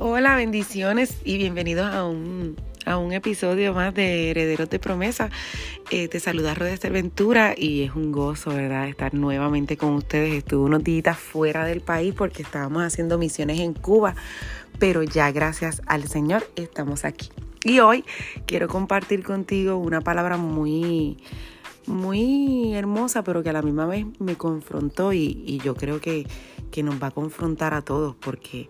Hola, bendiciones y bienvenidos a un, a un episodio más de Herederos de Promesa. Eh, te saluda Rodester Ventura y es un gozo, ¿verdad?, estar nuevamente con ustedes. Estuve unos días fuera del país porque estábamos haciendo misiones en Cuba, pero ya gracias al Señor estamos aquí. Y hoy quiero compartir contigo una palabra muy muy hermosa, pero que a la misma vez me confrontó y, y yo creo que, que, nos va a confrontar a todos, porque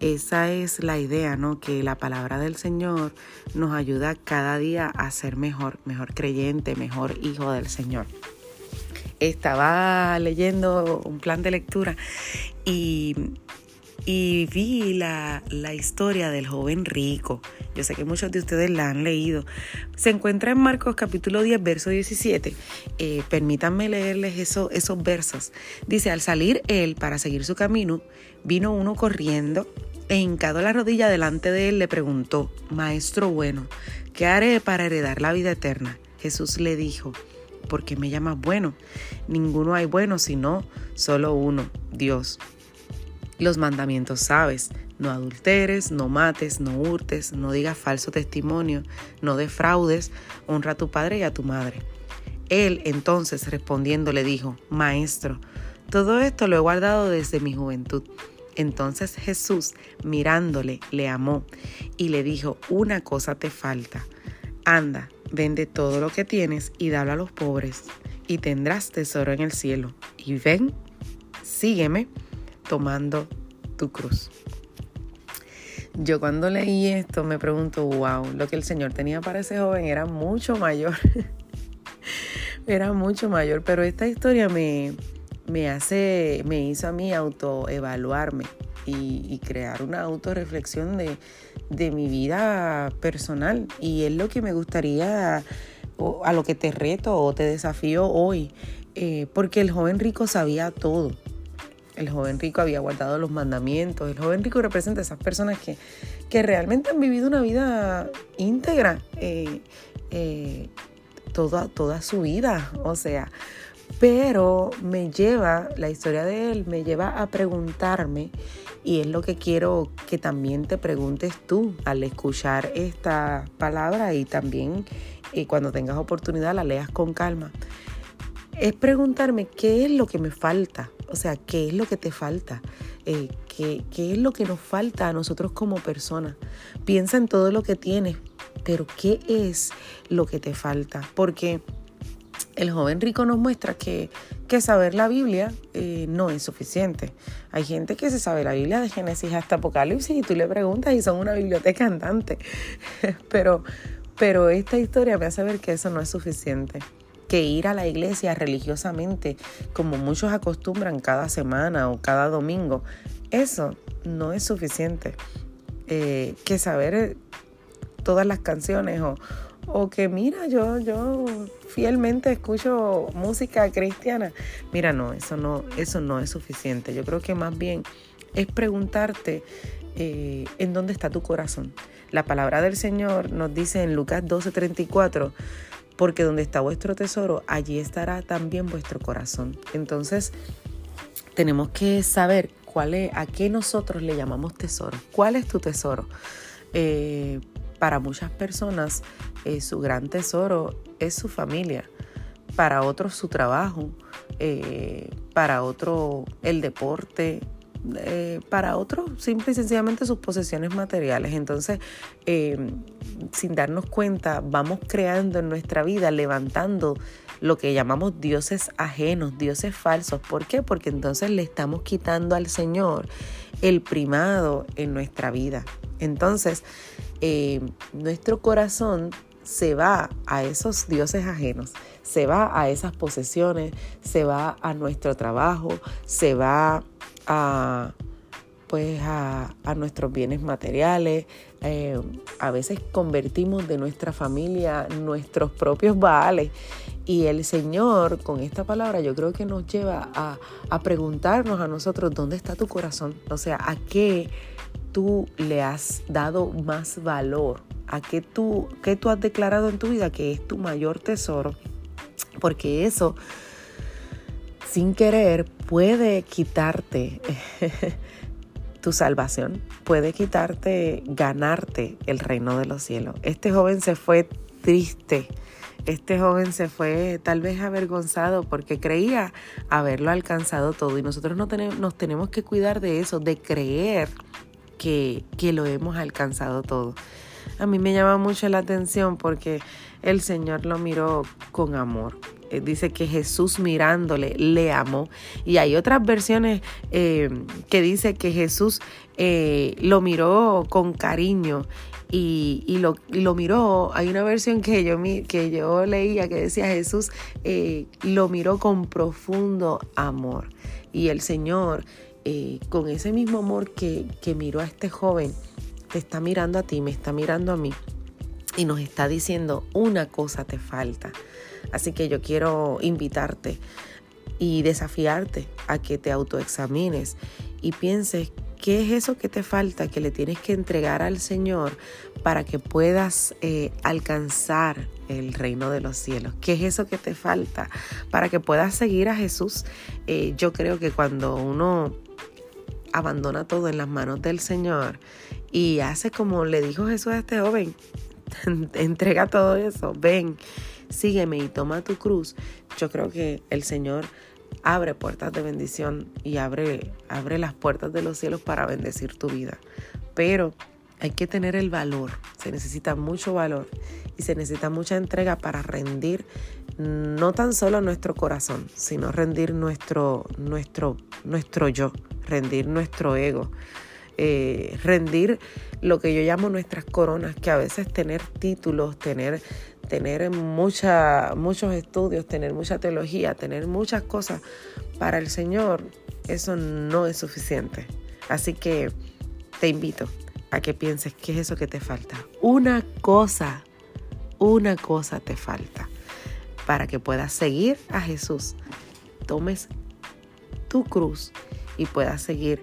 esa es la idea, ¿no? Que la palabra del Señor nos ayuda cada día a ser mejor, mejor creyente, mejor hijo del Señor. Estaba leyendo un plan de lectura y vi la, historia del joven rico. Yo sé que muchos de ustedes la han leído. Se encuentra en Marcos capítulo 10, verso 17. Eh, permítanme leerles eso, esos versos. Dice, al salir él para seguir su camino, vino uno corriendo e hincado la rodilla delante de él le preguntó, Maestro bueno, ¿qué haré para heredar la vida eterna? Jesús le dijo, ¿por qué me llamas bueno? Ninguno hay bueno sino solo uno, Dios. Los mandamientos sabes, no adulteres, no mates, no hurtes, no digas falso testimonio, no defraudes, honra a tu padre y a tu madre. Él entonces respondiendo le dijo, Maestro, todo esto lo he guardado desde mi juventud. Entonces Jesús, mirándole, le amó y le dijo, una cosa te falta. Anda, vende todo lo que tienes y dalo a los pobres, y tendrás tesoro en el cielo. Y ven, sígueme tomando tu cruz. Yo cuando leí esto me pregunto, wow, lo que el Señor tenía para ese joven era mucho mayor. era mucho mayor, pero esta historia me, me hace, me hizo a mí autoevaluarme y, y crear una autorreflexión de, de mi vida personal. Y es lo que me gustaría, a lo que te reto o te desafío hoy, eh, porque el joven rico sabía todo. El joven rico había guardado los mandamientos. El joven rico representa a esas personas que, que realmente han vivido una vida íntegra eh, eh, toda, toda su vida. O sea, pero me lleva, la historia de él me lleva a preguntarme, y es lo que quiero que también te preguntes tú al escuchar esta palabra y también eh, cuando tengas oportunidad la leas con calma. Es preguntarme qué es lo que me falta o sea, ¿qué es lo que te falta? Eh, ¿qué, ¿Qué es lo que nos falta a nosotros como personas? Piensa en todo lo que tienes, pero ¿qué es lo que te falta? Porque el joven rico nos muestra que, que saber la Biblia eh, no es suficiente. Hay gente que se sabe la Biblia de Génesis hasta Apocalipsis y tú le preguntas y son una biblioteca andante. pero, pero esta historia me hace ver que eso no es suficiente que ir a la iglesia religiosamente, como muchos acostumbran cada semana o cada domingo. Eso no es suficiente. Eh, que saber todas las canciones o, o que mira, yo, yo fielmente escucho música cristiana. Mira, no, eso no, eso no es suficiente. Yo creo que más bien es preguntarte eh, en dónde está tu corazón. La palabra del Señor nos dice en Lucas 12:34, porque donde está vuestro tesoro, allí estará también vuestro corazón. Entonces, tenemos que saber cuál es, a qué nosotros le llamamos tesoro. ¿Cuál es tu tesoro? Eh, para muchas personas, eh, su gran tesoro es su familia. Para otros, su trabajo. Eh, para otro, el deporte, eh, para otros simple y sencillamente sus posesiones materiales. Entonces, eh, sin darnos cuenta, vamos creando en nuestra vida, levantando lo que llamamos dioses ajenos, dioses falsos. ¿Por qué? Porque entonces le estamos quitando al Señor el primado en nuestra vida. Entonces, eh, nuestro corazón se va a esos dioses ajenos, se va a esas posesiones, se va a nuestro trabajo, se va a, pues a, nuestros bienes materiales. Eh, a veces convertimos de nuestra familia nuestros propios baales. Y el Señor, con esta palabra, yo creo que nos lleva a, a preguntarnos a nosotros, ¿dónde está tu corazón? O sea, ¿a qué tú le has dado más valor? ¿A qué tú, qué tú has declarado en tu vida que es tu mayor tesoro? Porque eso sin querer puede quitarte tu salvación puede quitarte, ganarte el reino de los cielos. Este joven se fue triste. Este joven se fue tal vez avergonzado porque creía haberlo alcanzado todo y nosotros no tenemos, nos tenemos que cuidar de eso, de creer que, lo hemos alcanzado todo. A mí me llama mucho la atención porque el Señor lo miró con amor. Eh, dice que Jesús mirándole le amó. Y hay otras versiones eh, que dice que Jesús eh, lo miró con cariño y, lo, miró. Hay una versión que yo, que yo leía que decía Jesús lo miró con profundo amor. Y el Señor, con ese mismo amor que, que miró a este joven, te está mirando a ti, me está mirando a mí y nos está diciendo una cosa te falta. Así que yo quiero invitarte y desafiarte a que te autoexamines y pienses qué es eso que te falta, que le tienes que entregar al Señor para que puedas eh, alcanzar el reino de los cielos. ¿Qué es eso que te falta para que puedas seguir a Jesús? Eh, yo creo que cuando uno abandona todo en las manos del Señor y hace como le dijo Jesús a este joven, entrega todo eso, ven, sígueme y toma tu cruz, yo creo que el Señor abre puertas de bendición y abre, abre las puertas de los cielos para bendecir tu vida. Pero hay que tener el valor, se necesita mucho valor y se necesita mucha entrega para rendir no tan solo nuestro corazón, sino rendir nuestro, nuestro, nuestro yo, rendir nuestro ego. Eh, rendir lo que yo llamo nuestras coronas, que a veces tener títulos, tener, tener muchos estudios, tener mucha teología, tener muchas cosas para el Señor, eso no es suficiente. Así que te invito a que pienses qué es eso que te falta. Una cosa, una cosa te falta para que puedas seguir a Jesús. Tomes tu cruz y puedas seguir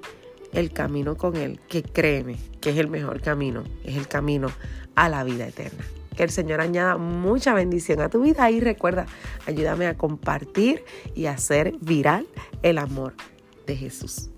el camino con Él, que créeme que es el mejor camino, es el camino a la vida eterna. Que el Señor añada mucha bendición a tu vida y recuerda, ayúdame a compartir y hacer viral el amor de Jesús.